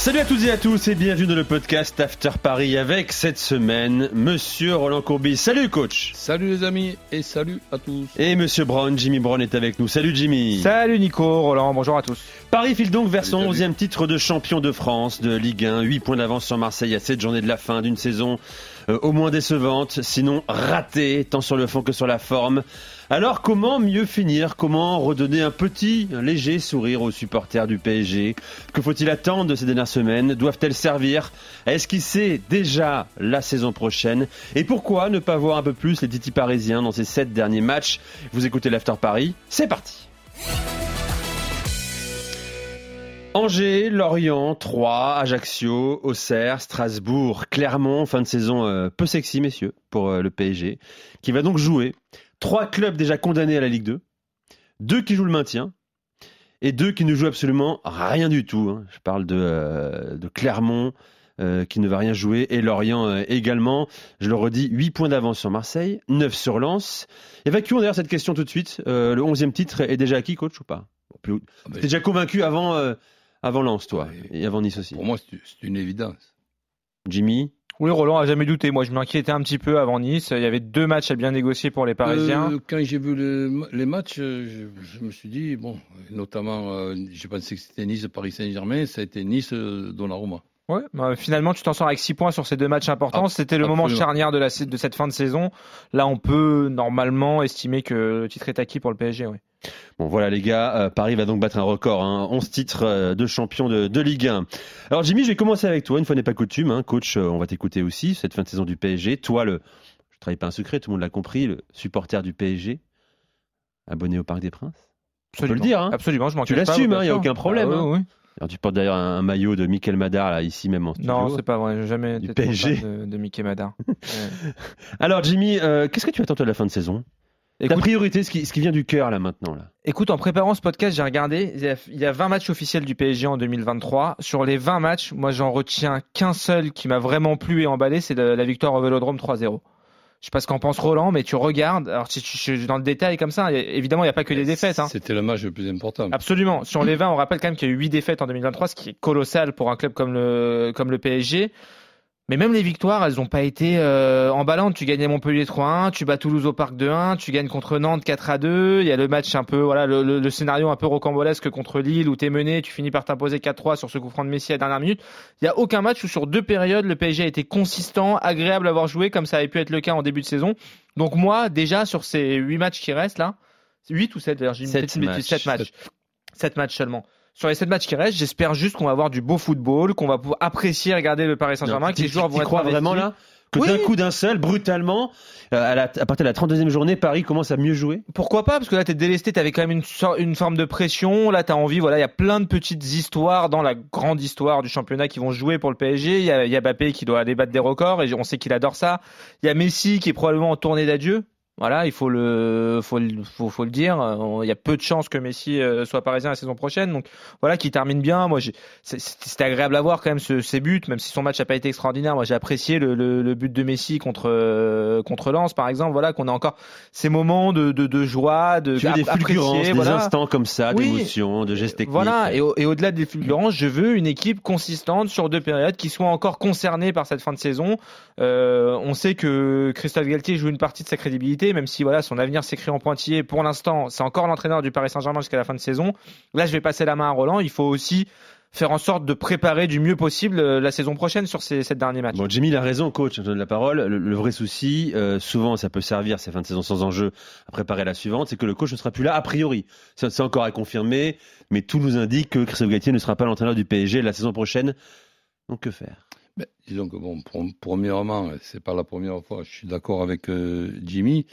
Salut à toutes et à tous et bienvenue dans le podcast After Paris avec cette semaine Monsieur Roland Courbis. Salut coach Salut les amis et salut à tous Et Monsieur Brown, Jimmy Brown est avec nous. Salut Jimmy Salut Nico, Roland, bonjour à tous Paris file donc vers son Salut, salut. 11e titre de champion de France de Ligue 1. 8 points d'avance sur Marseille à 7 journées de la fin d'une saison euh, au moins décevante, sinon ratée, tant sur le fond que sur la forme. Alors comment mieux finir? Comment redonner un petit, un léger sourire aux supporters du PSG Que faut-il attendre de ces dernières semaines? Doivent-elles servir? À esquisser déjà la saison prochaine? Et pourquoi ne pas voir un peu plus les Titi parisiens dans ces 7 derniers matchs? Vous écoutez l'After Paris, c'est parti Angers, Lorient, Troyes, Ajaccio, Auxerre, Strasbourg, Clermont, fin de saison euh, peu sexy messieurs pour euh, le PSG, qui va donc jouer trois clubs déjà condamnés à la Ligue 2, deux qui jouent le maintien et deux qui ne jouent absolument rien du tout. hein. Je parle de, euh, de Clermont euh, qui ne va rien jouer et Lorient euh, également. Je le redis, 8 points d'avance sur Marseille, 9 sur Lens. Évacuons d'ailleurs cette question tout de suite. Le 11e titre est déjà acquis, coach, ou pas? Ah, T'es déjà convaincu avant, avant Lens, toi, et avant Nice aussi. Pour moi, c'est une évidence. Jimmy Oui, Roland a jamais douté. Moi, je m'inquiétais un petit peu avant Nice. Il y avait deux matchs à bien négocier pour les Parisiens. Euh, quand j'ai vu le- les matchs, euh, je, je me suis dit, bon, notamment, euh, j'ai pensé que c'était Nice, Paris Saint-Germain, ça a été Nice, euh. Ouais, bah, finalement, tu t'en sors avec 6 points sur ces deux matchs importants. Ah, C'était le moment charnière de, la, de cette fin de saison. Là, on peut normalement estimer que le titre est acquis pour le PSG. Oui. Bon voilà les gars, euh, Paris va donc battre un record, hein, 11 titres euh, de champion de, de Ligue 1. Alors Jimmy, je vais commencer avec toi, une fois n'est pas coutume, hein, coach, euh, on va t'écouter aussi, cette fin de saison du PSG. Toi, le, je ne trahis pas un secret, tout le monde l'a compris, le supporter du PSG, abonné au Parc des Princes? On peut le dire, hein. Absolument, je m'en Tu l'assumes, bien hein, y a aucun problème, Ah, oui, hein. oui. Alors tu portes d'ailleurs un, un maillot de Michael Madar, là, ici même en studio. Non, c'est pas vrai. Jamais Du été PSG. de, de Mickey Madar. Ouais. Alors Jimmy, qu'est-ce que tu attends de la fin de saison? Ta Écoute, priorité, ce qui, ce qui vient du cœur là maintenant là. Écoute, en préparant ce podcast, j'ai regardé. il y a- Il y a 20 matchs officiels du PSG en 2023. Sur les 20 matchs, moi, j'en retiens qu'un seul qui m'a vraiment plu et emballé, c'est la, la victoire au Vélodrome 3-0. Je sais pas ce qu'en pense Roland, mais tu regardes. Alors, si tu je- dans le détail comme ça, et- évidemment, il n'y a pas que des défaites. Hein. C'était le match le plus important. Absolument. Sur les 20, on rappelle quand même qu'il y a eu 8 défaites en 2023, ce qui est colossal pour un club comme le, comme le PSG. Mais même les victoires, elles n'ont pas été euh, emballantes. Tu gagnes à Montpellier 3-1, tu bats Toulouse au Parc 2-1, tu gagnes contre Nantes 4-2. Il y a le match un peu, voilà, le, le- le scénario un peu rocambolesque contre Lille où t'es mené, tu finis par t'imposer 4-3 sur ce coup franc de Messi à la dernière minute. Il y a aucun match où sur deux périodes le PSG a été consistant, agréable à avoir joué comme ça avait pu être le cas en début de saison. Donc moi, déjà sur ces 8 matchs qui restent là, 8 ou 7 d'ailleurs, j'ai mis Sept peut-être une bêtise, matchs. sept matchs. 7 matchs seulement. Sur les 7 matchs qui restent, j'espère juste qu'on va avoir du beau football, qu'on va pouvoir apprécier regarder le Paris Saint-Germain, que les joueurs vont être crois vraiment là que Oui. d'un coup d'un seul, brutalement, euh, à, la- à partir de la 32e journée, Paris commence à mieux jouer Pourquoi pas Parce que là, t'es délesté, t'avais quand même une, forme de pression. Là, t'as envie, voilà, il y a plein de petites histoires dans la grande histoire du championnat qui vont jouer pour le PSG. Il y a, y a Mbappé qui doit aller battre des records et on sait qu'il adore ça. Il y a Messi qui est probablement en tournée d'adieu. Voilà, il faut le, faut le, faut, faut le dire. Il y a peu de chances que Messi euh, soit parisien la saison prochaine. Donc voilà, qui termine bien. Moi, c'était agréable à voir quand même ce, ces buts, même si son match n'a pas été extraordinaire. Moi, j'ai apprécié le, le, le but de Messi contre euh, contre Lens, par exemple. Voilà, qu'on a encore ces moments de, de, de joie, de Tu veux des fulgurances, des instants comme ça, Oui. d'émotion, de gestes techniques. Voilà, et, au- et au-delà des fulgurances, je veux une équipe consistante sur deux périodes qui soit encore concernée par cette fin de saison. Euh, on sait que Christophe Galtier joue une partie de sa crédibilité, même si voilà son avenir s'écrit en pointillé. Pour l'instant, c'est encore l'entraîneur du Paris Saint-Germain jusqu'à la fin de saison. Là, je vais passer la main à Roland. Il faut aussi faire en sorte de préparer du mieux possible euh, la saison prochaine sur ces sept derniers matchs. Bon, Jimmy, il a raison, coach, je donne la parole. Le, vrai souci, euh, souvent, ça peut servir ces fins de saison sans enjeu à préparer la suivante, c'est que le coach ne sera plus là a priori. C'est encore à confirmer, mais tout nous indique que Christophe Galtier ne sera pas l'entraîneur du PSG la saison prochaine. Donc, que faire? Ben, disons que bon, premièrement, c'est pas la première fois. Je suis d'accord avec euh, Jimmy.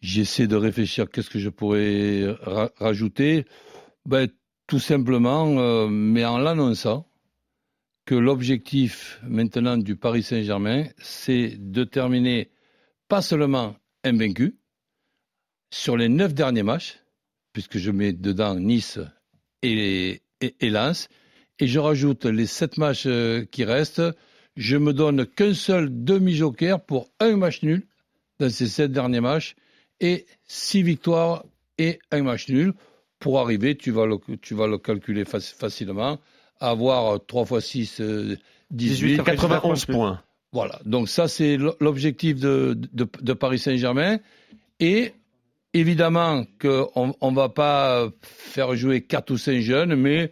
J'essaie de réfléchir qu'est-ce que je pourrais ra- rajouter. Ben, tout simplement, euh, mais en l'annonçant, que l'objectif maintenant du Paris Saint-Germain, c'est de terminer pas seulement invaincu sur les neuf derniers matchs, puisque je mets dedans Nice et, et, et Lens, et je rajoute les sept matchs euh, qui restent, je me donne qu'un seul demi-joker pour un match nul dans ces sept derniers matchs et six victoires et un match nul. Pour arriver, tu vas le, tu vas le calculer faci- facilement, à avoir 3 fois 6, 18, 91 points. voilà, donc ça c'est l'objectif de, de, de Paris Saint-Germain. Et évidemment qu'on ne va pas faire jouer quatre ou cinq jeunes, mais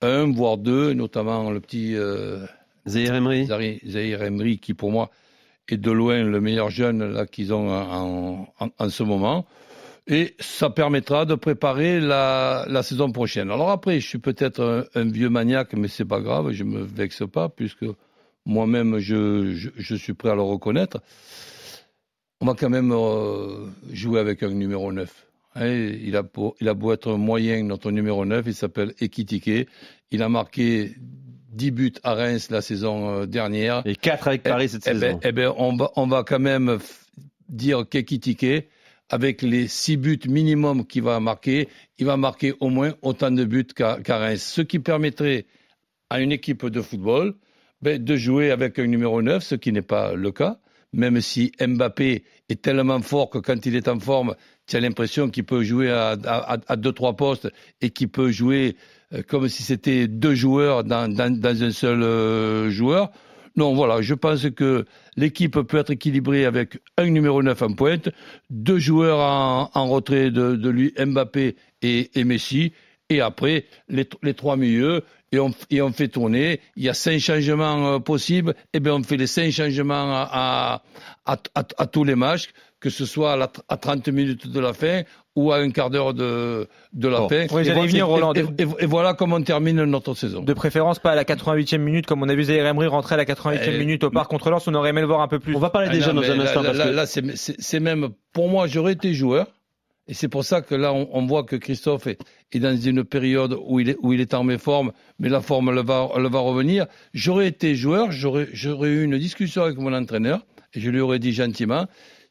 un, voire deux, notamment le petit euh, Zahir Emery. Zahir Zahir Emery, qui pour moi est de loin le meilleur jeune là qu'ils ont en, en, en ce moment. Et ça permettra de préparer la, la saison prochaine. Alors après, je suis peut-être un, un vieux maniaque, mais c'est pas grave, je me vexe pas, puisque moi-même, je, je, je suis prêt à le reconnaître. On va quand même euh, jouer avec un numéro 9. Hein, il, a beau, il a beau être moyen, notre numéro 9, il s'appelle Ekitike. Il a marqué 10 buts à Reims la saison euh, dernière. Et 4 avec Paris cette Eh saison. ben, eh ben, on, va, on va quand même dire qu'Ekitike, avec les 6 buts minimum qu'il va marquer, il va marquer au moins autant de buts qu'à qu'à Reims. Ce qui permettrait à une équipe de football ben, de jouer avec un numéro 9, ce qui n'est pas le cas. Même si Mbappé est tellement fort que quand il est en forme, tu as l'impression qu'il peut jouer à, à, à deux, trois postes et qu'il peut jouer euh, comme si c'était deux joueurs dans, un seul euh, joueur. Non, voilà, je pense que l'équipe peut être équilibrée avec un numéro 9 en pointe, deux joueurs en, retrait de, lui, Mbappé et, Messi, et après les, trois milieux, et on, fait tourner. Il y a cinq changements euh, possibles, et bien on fait les cinq changements à tous les matchs, que ce soit à, la, à 30 minutes de la fin ou à un quart d'heure de, de la Bon. fin. Oui, et, voilà, venir, Roland. et, et- et voilà comment on termine notre saison. De préférence pas à la 88e minute, comme on a vu Zaire Emery rentrer à la 88e Eh, minute au parc contre Lens, on aurait aimé le voir un peu plus. On va parler Ah des non, jeunes dans un instant. Là, que... là, c'est- même, pour moi, j'aurais été joueur. Et c'est pour ça que là, on, on voit que Christophe est, est dans une période où il est, où il est en méforme, mais la forme le va, le va revenir. J'aurais été joueur, j'aurais j'aurais eu une discussion avec mon entraîneur, et je lui aurais dit gentiment,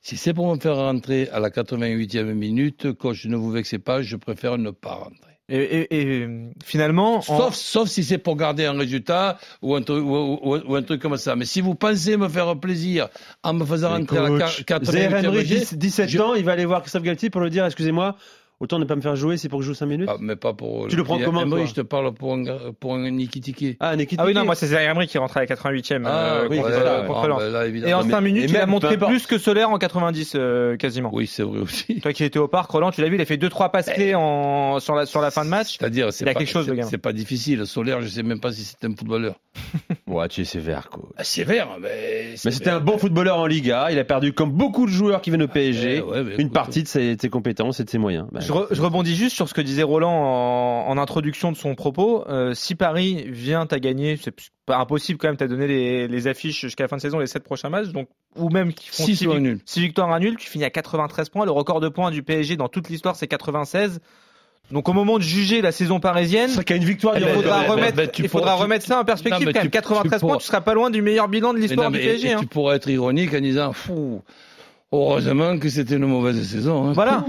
si c'est pour me faire rentrer à la 88e minute, coach, ne vous vexez pas, je préfère ne pas rentrer. Et, et- et, finalement, en- Sauf, sauf si c'est pour garder un résultat ou un, truc, ou, ou- ou un truc comme ça. Mais si vous pensez me faire plaisir en me faisant rentrer à la Coach, 88e Zaire Emery, minute, 10 17 je- ans, il va aller voir Christophe Galtier pour lui dire excusez-moi, autant ne pas me faire jouer, c'est pour que je joue 5 minutes. Ah, mais pas pour. Tu le prends comment, toi je te parle pour un, pour un Nikitiki. Ah, Nekiti. ah oui, non, moi c'est Zaire Emery qui rentre à la 88e euh, oui, contre, Ah, ben là, Et en mais- 5 minutes, il a montré plus que Solaire en 90 euh, quasiment. Oui, c'est vrai aussi. Toi qui étais au parc, Roland, tu l'as vu, il a fait 2-3 passes clés en, sur, la, sur la fin de match. C'est-à-dire, c'est pas, quelque chose, c'est- le gars. C'est pas difficile. Solaire, je sais même pas si c'est un footballeur. Ouais, tu es sévère, quoi. Ah, vert, mais. Mais c'était un bon footballeur en Liga. Il a perdu, comme beaucoup de joueurs qui viennent au PSG, Eh une partie de ses compétences et de ses moyens. Je, re- je rebondis juste sur ce que disait Roland en, en introduction de son propos. Euh, si Paris vient à gagner, c'est pas impossible quand même, t'as donné les, les affiches jusqu'à la fin de saison, les 7 prochains matchs, donc, ou même qui font 6 six ou un vic- nul. six victoires, un nul, tu finis à 93 points. Le record de points du PSG dans toute l'histoire, c'est 96. Donc au moment de juger la saison parisienne, C'est vrai qu'il y a une victoire il faudra, remettre, tu il faudra pourras- tu- remettre ça en perspective Non, mais quand même. tu- 93 tu points, pourras- tu seras pas loin du meilleur bilan de l'histoire du PSG. et hein. tu pourras être ironique en disant, fou, heureusement que c'était une mauvaise saison. hein. Voilà.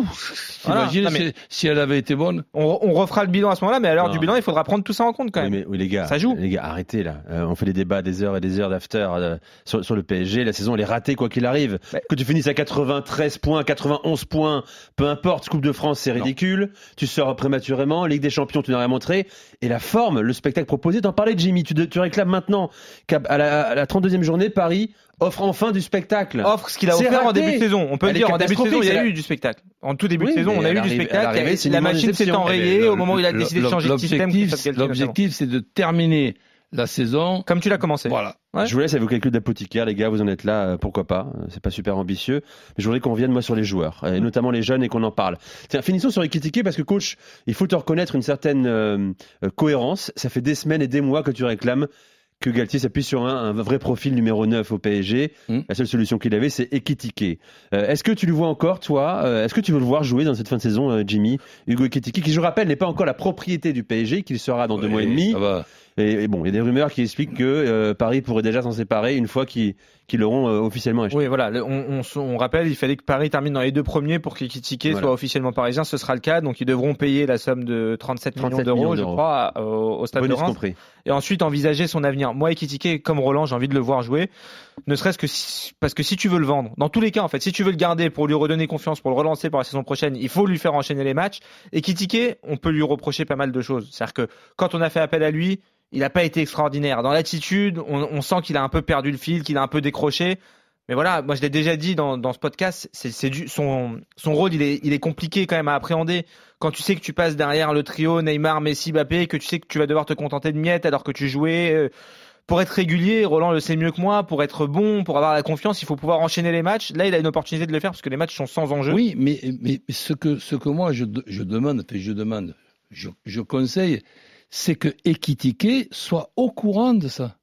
Voilà. Non, mais- si, si elle avait été bonne On, on refera le bilan à ce moment-là, mais à l'heure du bilan, il faudra prendre tout ça en compte quand Oui, même. mais, oui, les gars, Ça joue. les gars, arrêtez là. Euh, on fait des débats des heures et des heures d'after euh, sur, sur le PSG. La saison, elle est ratée quoi qu'il arrive. Que tu finisses à 93 points, 91 points, peu importe. Coupe de France, c'est Non. ridicule. Tu sors prématurément. Ligue des Champions, tu n'as rien montré. Et la forme, le spectacle proposé, t'en parlais, Jimmy. Tu, tu réclames maintenant qu'à à la, à la 32e journée, Paris offre enfin du spectacle. offre ce qu'il a offert en début de saison. On peut le Elle dire, en début de saison, il y a eu du spectacle. En tout début Oui, de saison, on a eu du spectacle. La machine s'est enrayée au moment où il a décidé de changer de système. l'objectif, c'est de terminer la saison. Comme tu l'as commencé. Voilà. Ouais. Je vous laisse avec vos calculs d'apothicaire, les gars, vous en êtes là, euh, pourquoi pas, euh, c'est pas super ambitieux, mais je voudrais qu'on revienne moi sur les joueurs, et notamment les jeunes, et qu'on en parle. Tiens, finissons sur Ekitike, parce que coach, il faut te reconnaître une certaine euh, cohérence, ça fait des semaines et des mois que tu réclames que Galtier s'appuie sur un, un vrai profil numéro 9 au PSG. Hmm. La seule solution qu'il avait, c'est Ekitike. Euh, Est-ce que tu le vois encore, toi Euh, Est-ce que tu veux le voir jouer dans cette fin de saison, euh, Jimmy? Hugo Ekitike, qui, je rappelle, n'est pas encore la propriété du PSG, qu'il sera dans deux mois et demi. Et, et bon, il y a des rumeurs qui expliquent que euh, Paris pourrait déjà s'en séparer une fois qu'ils qu'ils l'auront euh, officiellement acheté. Oui, voilà. On, on, on rappelle, il fallait que Paris termine dans les deux premiers pour Voilà. soit officiellement parisien. Ce sera le cas. Donc, ils devront payer la somme de 37, 37 millions d'euros, je crois, au, au stade de Bonus Reims. compris. Et ensuite, envisager son avenir. Moi, Ekitike, comme Roland, j'ai envie de le voir jouer. Ne serait-ce que si- parce que si tu veux le vendre, dans tous les cas, en fait, si tu veux le garder pour lui redonner confiance, pour le relancer pour la saison prochaine, il faut lui faire enchaîner les matchs. Et Ekitike, on peut lui reprocher pas mal de choses. C'est-à-dire que quand on a fait appel à lui, il n'a pas été extraordinaire. Dans l'attitude, on, sent qu'il a un peu perdu le fil, qu'il a un peu décroché. Mais voilà, moi je l'ai déjà dit dans, dans ce podcast, c'est, du, son, son rôle, il est, il est compliqué quand même à appréhender. Quand tu sais que tu passes derrière le trio Neymar, Messi, Mbappé, que tu sais que tu vas devoir te contenter de miettes alors que tu jouais. Pour être régulier, Roland le sait mieux que moi, pour être bon, pour avoir la confiance, il faut pouvoir enchaîner les matchs. Là, il a une opportunité de le faire parce que les matchs sont sans enjeu. Oui, mais, ce, que, moi je, demande, je demande, je, je conseille, c'est que Ekitike soit au courant de ça.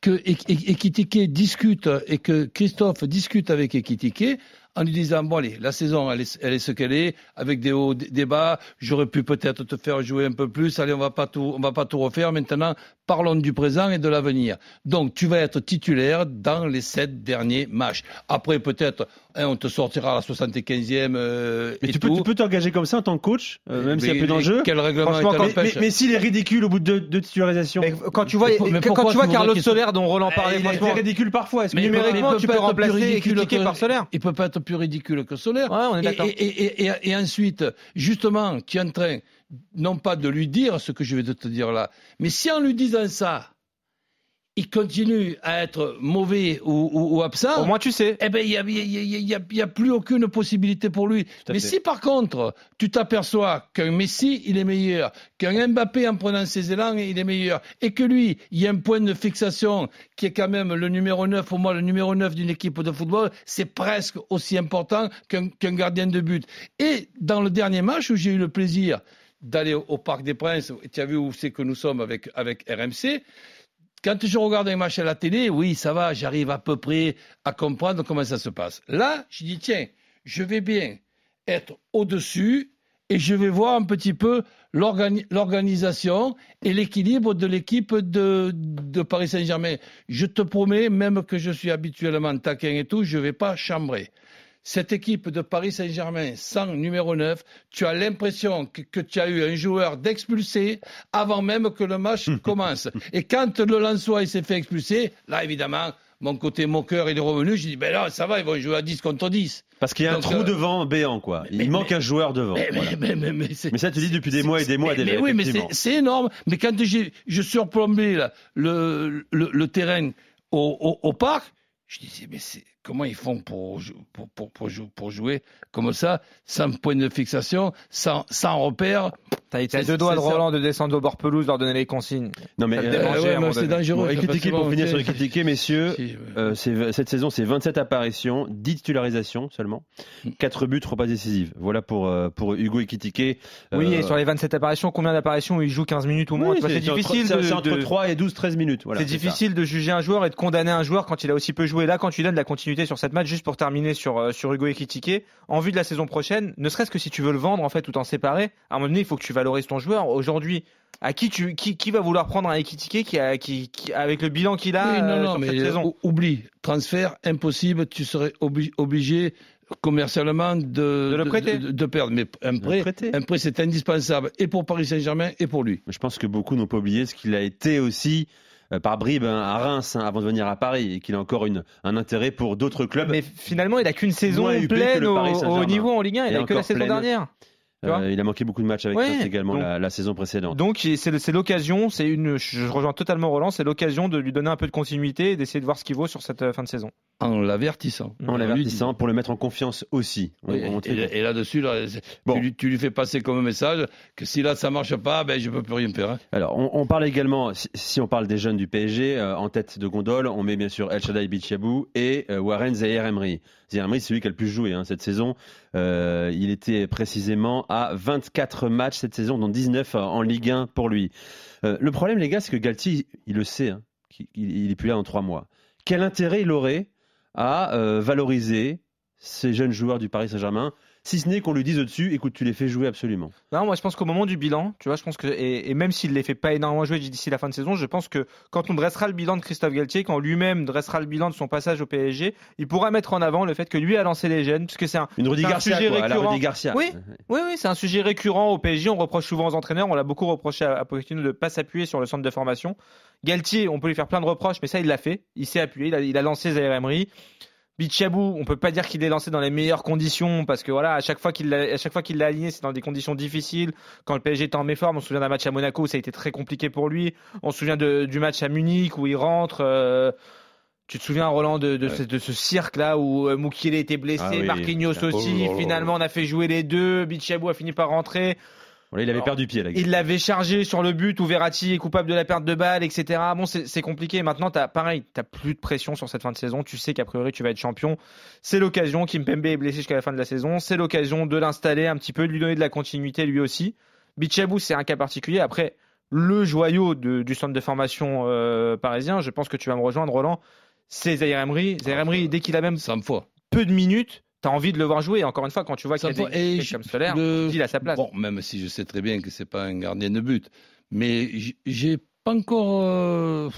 Que Ek- Ek- Ekitike discute et que Christophe discute avec Ekitike en lui disant bon allez la saison elle est, elle est ce qu'elle est. Avec des hauts des bas j'aurais pu peut-être te faire jouer un peu plus. Allez on va pas tout on va pas tout refaire. Maintenant parlons du présent et de l'avenir. Donc tu vas être titulaire dans les sept derniers matchs. Après peut-être hein, on te sortira à la 75e euh, Mais et tu peux, tu peux t'engager comme ça en tant que coach, euh, même s'il y a Mais peu d'enjeux. quel règlement quand- Mais, mais- mais s'il est ridicule au bout de deux, titularisations, quand tu vois, Mais quand tu vois Carlos Soler dont Roland Eh, parlait, il franchement, ridicule parfois. Est-ce que numériquement, tu peux plus remplacer ridicule Ekitike que- par Soler? Il peut pas être plus ridicule que Solaire. Ouais, on est Et, d'accord. et, et, et, et ensuite, justement, tu es en train, non pas de lui dire ce que je vais te dire là, mais si en lui disant ça, il continue à être mauvais ou, ou, ou absent, Au moins, tu sais. eh ben, il n'y a, il y a- y a- il y a- il y a plus aucune possibilité pour lui. Mais fait. si par contre, tu t'aperçois qu'un Messi, il est meilleur, qu'un Mbappé, en prenant ses élans, il est meilleur, et que lui, il y a un point de fixation qui est quand même le numéro 9, pour moi, le numéro 9 d'une équipe de football, c'est presque aussi important qu'un qu'un gardien de but. Et dans le dernier match où j'ai eu le plaisir d'aller au, au Parc des Princes, tu as vu où c'est que nous sommes avec, avec RMC, quand je regarde un match à la télé, oui, ça va, j'arrive à peu près à comprendre comment ça se passe. Là, je dis, tiens, je vais bien être au-dessus et je vais voir un petit peu l'organi- l'organisation et l'équilibre de l'équipe de, de Paris Saint-Germain. Je te promets, même que je suis habituellement taquin et tout, je ne vais pas chambrer. Cette équipe de Paris Saint-Germain sans numéro 9, tu as l'impression que, que tu as eu un joueur d'expulsé avant même que le match commence. Et quand le Lançois s'est fait expulser, là évidemment, mon côté moqueur est revenu. Je dis, ben là, ça va, ils vont jouer à 10 contre 10. Parce qu'il y a un trou euh, devant béant, quoi. Il mais- manque un joueur devant. Mais, Voilà. ça, tu dis depuis des mois et des mois, mais, Adèle, mais oui, mais c'est énorme. Mais quand j'ai je surplombais là, le, le, le terrain au, au, au parc, je disais, mais c'est comment ils font pour, pour, pour, pour jouer comme ça, sans point de fixation, sans, sans repère T'as été à C'est- deux doigts de. Roland de descendre au bord pelouse, leur donner les consignes. Non, mais euh, ouais, mais c'est dangereux. bon, critiquer pour finir sur les critiquer, messieurs. Si, ouais. Euh, cette saison, c'est 27 apparitions, 10 titularisations seulement, Mm. 4 buts, 3 passes décisives. Voilà pour, euh, pour Hugo Ekitike. Oui, et sur les 27 apparitions, combien d'apparitions où il joue 15 minutes ou moins? Oui, C'est difficile c'est- entre de- 3 et 12, 13 minutes. Voilà, c'est ça. difficile de juger un joueur et de condamner un joueur quand il a aussi peu joué. Là, quand tu donnes de la continuité sur cette match, juste pour terminer sur, sur Hugo Ekitike, en vue de la saison prochaine, ne serait-ce que si tu veux le vendre en fait ou t'en séparer, à un moment donné, il faut que tu valorises ton joueur. Aujourd'hui, à qui tu qui, qui va vouloir prendre un Ekitike qui, a, qui, qui- avec le bilan qu'il a Oui, non, euh, non, sur mais cette euh, saison? ou- oublie, transfert impossible, tu serais obli- obligé commercialement de, De le prêter. de, de perdre. Mais un le prêt, un prêt c'est indispensable et pour Paris Saint-Germain et pour lui. Mais Je pense que beaucoup n'ont pas oublié ce qu'il a été aussi euh, par bribes hein, à Reims hein, avant de venir à Paris et qu'il a encore une, un intérêt pour d'autres clubs. Mais finalement, il a qu'une saison pleine le au, au niveau en Ligue 1. Il Et a que la saison pleine. dernière. Euh, il a manqué beaucoup de matchs avec Ouais, également donc- la, la saison précédente. Donc c'est l'occasion, c'est une, je rejoins totalement Roland, c'est l'occasion de lui donner un peu de continuité et d'essayer de voir ce qu'il vaut sur cette euh, fin de saison. En l'avertissant. en lui l'avertissant pour le mettre en confiance aussi. On- dit. on- Et, et là-dessus, là, Bon. tu, lui, tu lui fais passer comme message que si là ça marche pas, ben je peux plus rien faire. hein. Alors, on, on parle également, si, si on parle des jeunes du PSG, euh, en tête de gondole, on met bien sûr El Shaddai Bichabou et euh, Warren Zaire Emery. Zaire Emery, c'est celui qui a le plus joué hein, cette saison. Euh, il était précisément à 24 matchs cette saison, dont 19 en Ligue 1 pour lui. Euh, le problème, les gars, c'est que Galtier, il le sait, hein, il, il est plus là en trois mois. Quel intérêt il aurait à euh, valoriser ces jeunes joueurs du Paris Saint-Germain si ce n'est qu'on lui dise au-dessus, écoute, tu les fais jouer absolument. Non, moi je pense qu'au moment du bilan, tu vois, je pense que et, et même s'il les fait pas énormément jouer d'ici la fin de saison, je pense que quand on dressera le bilan de Christophe Galtier, quand lui-même dressera le bilan de son passage au PSG, il pourra mettre en avant le fait que lui a lancé les jeunes, puisque c'est un, Une Rudy un Garcia, sujet quoi, à la récurrent. Rudy Garcia. Oui. Oui, oui, c'est un sujet récurrent au PSG. On reproche souvent aux entraîneurs. On l'a beaucoup reproché à, à Pochettino de ne pas s'appuyer sur le centre de formation. Galtier, on peut lui faire plein de reproches, mais ça, il l'a fait. Il s'est appuyé. Il a, il a lancé Zaire Emery. Bichabou, on peut pas dire qu'il est lancé dans les meilleures conditions parce que voilà, à chaque fois qu'il l'a, à chaque fois qu'il l'a aligné, c'est dans des conditions difficiles. Quand le PSG était en méforme, on se souvient d'un match à Monaco où ça a été très compliqué pour lui. On se souvient de- du match à Munich où il rentre. euh, tu te souviens, Roland, de, de, ce, de ce cirque-là où euh, Mukiele était blessé, Ah oui. Marquinhos aussi. là là. Finalement, on a fait jouer les deux. Bichabou a fini par rentrer. Voilà, il avait Alors, perdu pied, là. Il l'avait chargé sur le but où Verratti est coupable de la perte de balle, etc. Bon, c'est compliqué. Maintenant, t'as pareil, t'as plus de pression sur cette fin de saison. Tu sais qu'a priori tu vas être champion. C'est l'occasion. Kimpembe est blessé jusqu'à la fin de la saison. C'est l'occasion de l'installer un petit peu, de lui donner de la continuité lui aussi. Bichabou, c'est un cas particulier. Après, le joyau de- du centre de formation euh, parisien, je pense que tu vas me rejoindre, Roland. C'est Zaire Emery. Zaire Emery, dès qu'il a même 100 fois. peu de minutes, t'as envie de le voir jouer. Encore une fois, quand tu vois qu'il y a 100 des. Et je- comme Solaire, le- il a sa place. Bon, même si je sais très bien que c'est pas un gardien de but, mais j'ai pas encore euh,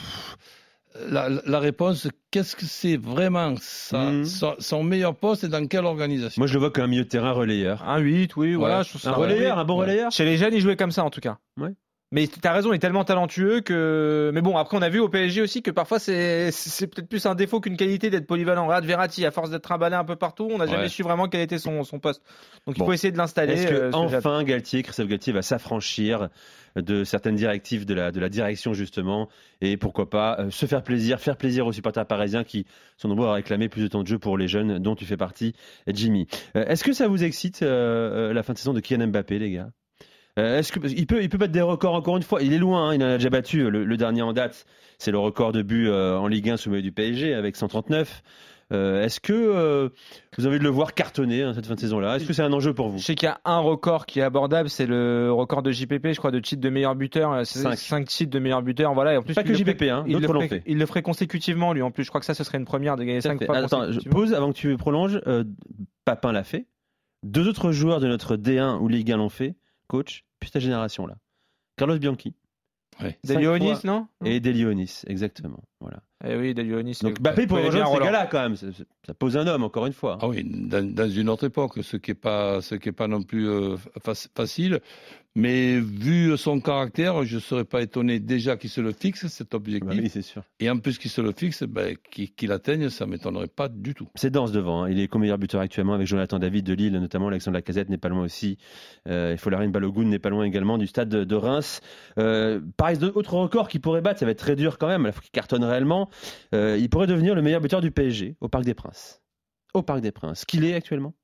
la, la réponse. Qu'est-ce que c'est vraiment Mhm. son, son meilleur poste et dans quelle organisation? Moi, je le vois comme un milieu de terrain relayeur. Un 8, oui, voilà. Un relayeur, un bon Ouais. relayeur. Chez les jeunes, il jouait comme ça en tout cas. Ouais. Mais t'as raison, il est tellement talentueux que. Mais bon, après, on a vu au PSG aussi que parfois c'est peut-être plus un défaut qu'une qualité d'être polyvalent. Regarde Verratti, à force d'être trimballé un peu partout, on n'a jamais su vraiment quel était son, son poste. Donc il faut essayer de l'installer. Est-ce que euh, enfin Galtier, Christophe Galtier va s'affranchir de certaines directives de la, de la direction justement et pourquoi pas euh, se faire plaisir, faire plaisir aux supporters parisiens qui sont nombreux à réclamer plus de temps de jeu pour les jeunes dont tu fais partie, Jimmy. Euh, Est-ce que ça vous excite la fin de saison de Kylian Mbappé, les gars? Euh, Est-ce que il peut il peut battre des records encore une fois? Il est loin, hein, il en a déjà battu. Le, le dernier en date, c'est le record de buts euh, en Ligue 1 sous maillot du PSG avec 139. Euh, Est-ce que euh, vous avez envie de le voir cartonner hein, cette fin de saison-là? Est-ce que c'est un enjeu pour vous? Je sais qu'il y a un record qui est abordable, c'est le record de JPP, je crois, de titre de meilleur buteur. Euh, C'est Cinq. 5 titres de meilleur buteur. Voilà. Et en plus, Pas que le JPP, hein, il, le ferait, il le ferait consécutivement, lui. En plus, je crois que ça, ce serait une première de gagner Tout à 5 fait. fois Attends, je pose avant que tu prolonges. Euh, Papin l'a fait. Deux autres joueurs de notre D1 ou Ligue 1 l'ont fait. Coach, puis ta génération là. Carlos Bianchi Ouais. Des cinq Lyonis, fois. non? Et Delionis, exactement. Voilà. Eh oui, des Lyonis. Donc c'est- Mbappé pour rejoindre ces gars-là quand même. Ça, pose un homme encore une fois. Ah oui, dans, dans une autre époque, ce qui est pas, ce qui est pas non plus euh, fac- facile. Mais vu son caractère, je ne serais pas étonné déjà qu'il se le fixe cet objectif. Bah oui, c'est sûr. Et en plus qu'il se le fixe, ben, qu'il qu'il atteigne, ça m'étonnerait pas du tout. C'est dense devant. hein. Il est co-meilleur buteur actuellement avec Jonathan David de Lille, notamment Alexandre Lacazette n'est pas loin aussi. Euh, Folarine Balogun n'est pas loin également du stade de, de Reims. Euh, pareil, d'autres records qu'il pourrait battre, ça va être très dur quand même. Il faut qu'il cartonne réellement. Euh, il pourrait devenir le meilleur buteur du PSG au Parc des Princes. Au Parc des Princes. Qu'il est actuellement?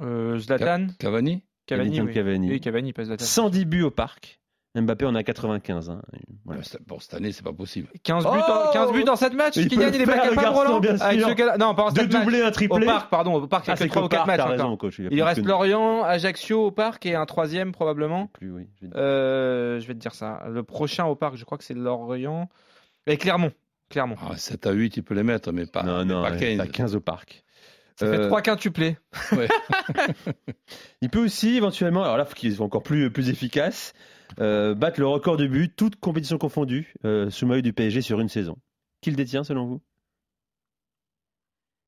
Euh, Zlatan Cavani Cavani, oui. Cavani. Oui, Cavani, pas Zlatan. 110 buts au Parc. Mbappé en a 95. hein. Voilà. C'est- Bon, cette année, c'est pas possible. 15 buts, Oh en, 15 buts dans 7 matchs. Il peut Kylian, il est pas capable, Roland ce Non, pas en De 7 matchs. doubler un Au triplé. parc, pardon. Au parc, il y Ah, c'est 3 qu'au ou 4 Parc, matchs. raison, coach. Il reste que- Lorient, Ajaccio au parc et un troisième probablement. Plus, oui. je vais dire. Euh, je vais te dire ça. Le prochain au parc, je crois que c'est Lorient. Et Clermont. Clermont. Ah, 7 à 8, il peut les mettre, mais pas, non, mais non, pas ouais, 15. pas 15 au Parc. Ça fait Euh, 3 quintuplés. Il peut aussi éventuellement, alors là, il faut qu'ils soient encore plus, plus efficaces, euh, battre le record de buts, toutes compétitions confondues, euh, sous maillot du PSG sur une saison. Qui le détient selon vous?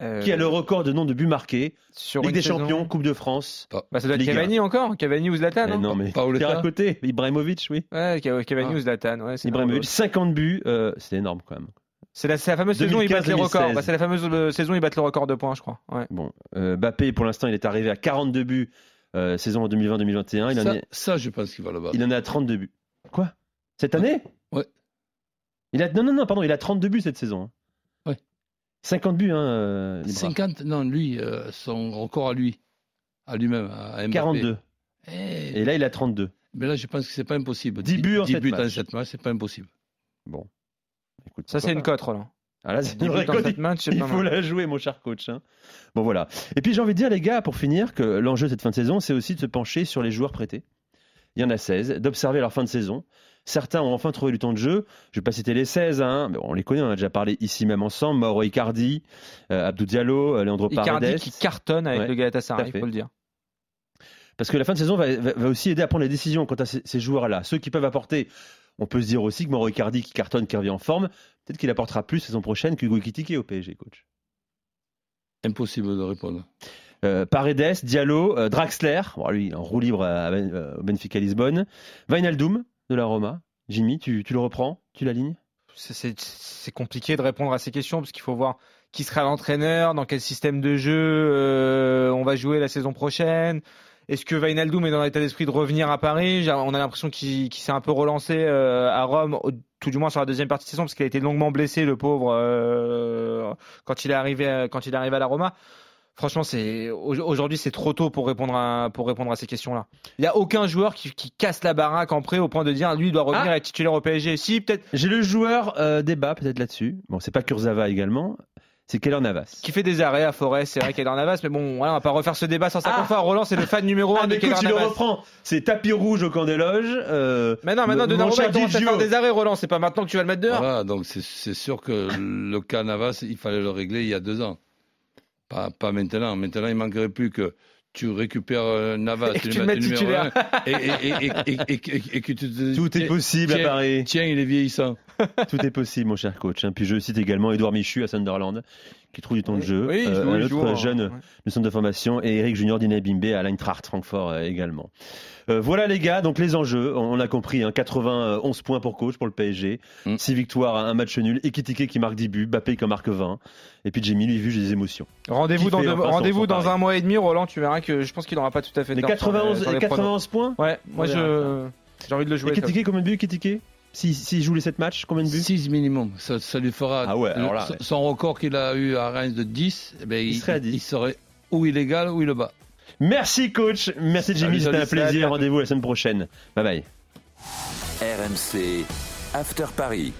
Euh, Qui a le record de nombre de buts marqués sur Ligue des saison Champions, Coupe de France. Bah, ça doit être Ligue. Cavani encore. Cavani ou Zlatan. Eh non non, mais Paoletta à côté. Ibrahimovic, oui. Ouais, Ca- Cavani Ah. ou Zlatan. Ouais, c'est Ibrahimovic, drôle. 50 buts, euh, c'est énorme quand même. C'est la, fameuse saison où ils battent les 2015-2016. records. Bah, c'est la fameuse euh, saison où ils battent le record de points, je crois. Ouais. Bon, euh, Bappé, pour l'instant, il est arrivé à 42 buts euh, saison en 2020-2021. Il, en ça, est- ça, je pense qu'il va le battre. il en est à 32 buts. Quoi? Cette année? Ouais. Il a, non, non, non, pardon, il a 32 buts cette saison. Hein. Ouais. 50 buts, hein, euh, Ibra. 50, non, lui, euh, son record à lui, à lui-même, à Mbappé. 42. Eh, Et là, il a 32. mais là, je pense que c'est pas impossible. 10 buts en 10 sept buts en matchs. 7 matchs, c'est pas impossible. Bon. Écoute, Ça, c'est une cote, Roland. Ah là, c'est 10 une vraie cote. sept matchs, c'est Il pas faut mal. la jouer, mon cher coach. hein. Bon, voilà. Et puis, j'ai envie de dire, les gars, pour finir, que l'enjeu de cette fin de saison, c'est aussi de se pencher sur les joueurs prêtés. Il y en a 16, d'observer leur fin de saison, Certains ont enfin trouvé du temps de jeu. Je vais pas citer les 16, hein, mais on les connaît, on a déjà parlé ici même ensemble. Mauro Icardi, euh, Abdou Diallo, euh, Leandro Icardi Paredes. qui cartonne avec Ouais, le Galatasaray, il faut le dire. Parce que la fin de saison va, va- va aussi aider à prendre les décisions quant à ces, ces joueurs-là. Ceux qui peuvent apporter, on peut se dire aussi que Mauro Icardi qui cartonne, qui revient en forme, peut-être qu'il apportera plus saison prochaine qu'Hugo Ekitike au PSG, coach. Impossible de répondre. Euh, Paredes, Diallo, euh, Draxler, bon, lui en roue libre à, à au Benfica Lisbonne, Wijnaldum de la Roma. Jimmy, tu, tu le reprends Tu l'alignes? C'est- compliqué de répondre à ces questions parce qu'il faut voir qui sera l'entraîneur, dans quel système de jeu euh, on va jouer la saison prochaine. Est-ce que Wijnaldum est dans l'état d'esprit de revenir à Paris? On a l'impression qu'il s'est un peu relancé euh, à Rome, tout du moins sur la deuxième partie de saison, parce qu'il a été longuement blessé, le pauvre, euh, quand il est arrivé, quand il est arrivé à la Roma. Franchement, c'est au- aujourd'hui c'est trop tôt pour répondre à pour répondre à ces questions-là. Il y a aucun joueur qui, qui casse la baraque en prêt au point de dire lui il doit revenir Ah. être titulaire au PSG. Si peut-être J'ai le joueur euh, débat peut-être là-dessus. Bon, c'est pas Kurzawa également, c'est Keller Navas. qui fait des arrêts à Forest, c'est vrai en Navas, mais bon, voilà, on va pas refaire ce débat sans Ah. fois. Roland, c'est le fan numéro Ah, un de mais écoute, Keylor tu le Navas. reprends. C'est tapis rouge au camp des loges. euh, Mais non, maintenant, Donnarumma, il faire des arrêts, Roland. C'est pas maintenant que tu vas le mettre dehors. Voilà, donc c'est sûr que le cas Navas, il fallait le régler il y a deux ans. Pas, pas maintenant. Maintenant, il manquerait plus que tu récupères euh, Navas, Et tu tu le le mets titulaire. un, et, et, et, et, et, et, et que tu te Tout est tiens- possible à tiens, Paris. Tiens, il est vieillissant. Tout est possible, mon cher coach. hein. Puis je cite également Edouard Michu à Sunderland, qui trouve du temps de jeu. Oui, Euh, un autre hein. jeune Ouais. du centre de formation, et Eric Junior d'Inebimbe à l'Eintracht Francfort euh, également. Euh, voilà les gars, donc les enjeux, on a compris, hein, 91 points pour coach pour le PSG, Mm. 6 victoires, un match nul, Ekitike qui marque 10 buts, Bappé qui en marque 20, et puis Jimmy lui vu j'ai des émotions. Rendez-vous dans, enfin dans un mois et demi, Roland. Tu verras que je pense qu'il n'aura pas tout à fait sur les- 91, sur les les pronos. 91 points Ouais, moi On je j'ai envie de le jouer. Ekitike, combien de buts Ekitike? S'il si, joue les 7 matchs, combien de buts 6 minimum. Ça, ça lui fera. Ah ouais, alors le- là, son- ouais. Son record qu'il a eu à Reims de 10, eh ben, Il serait à 10. il serait ou illégal ou il le bat. Merci coach, merci Jimmy, c'était un plaisir, rendez-vous la semaine prochaine. Bye bye. RMC After Paris.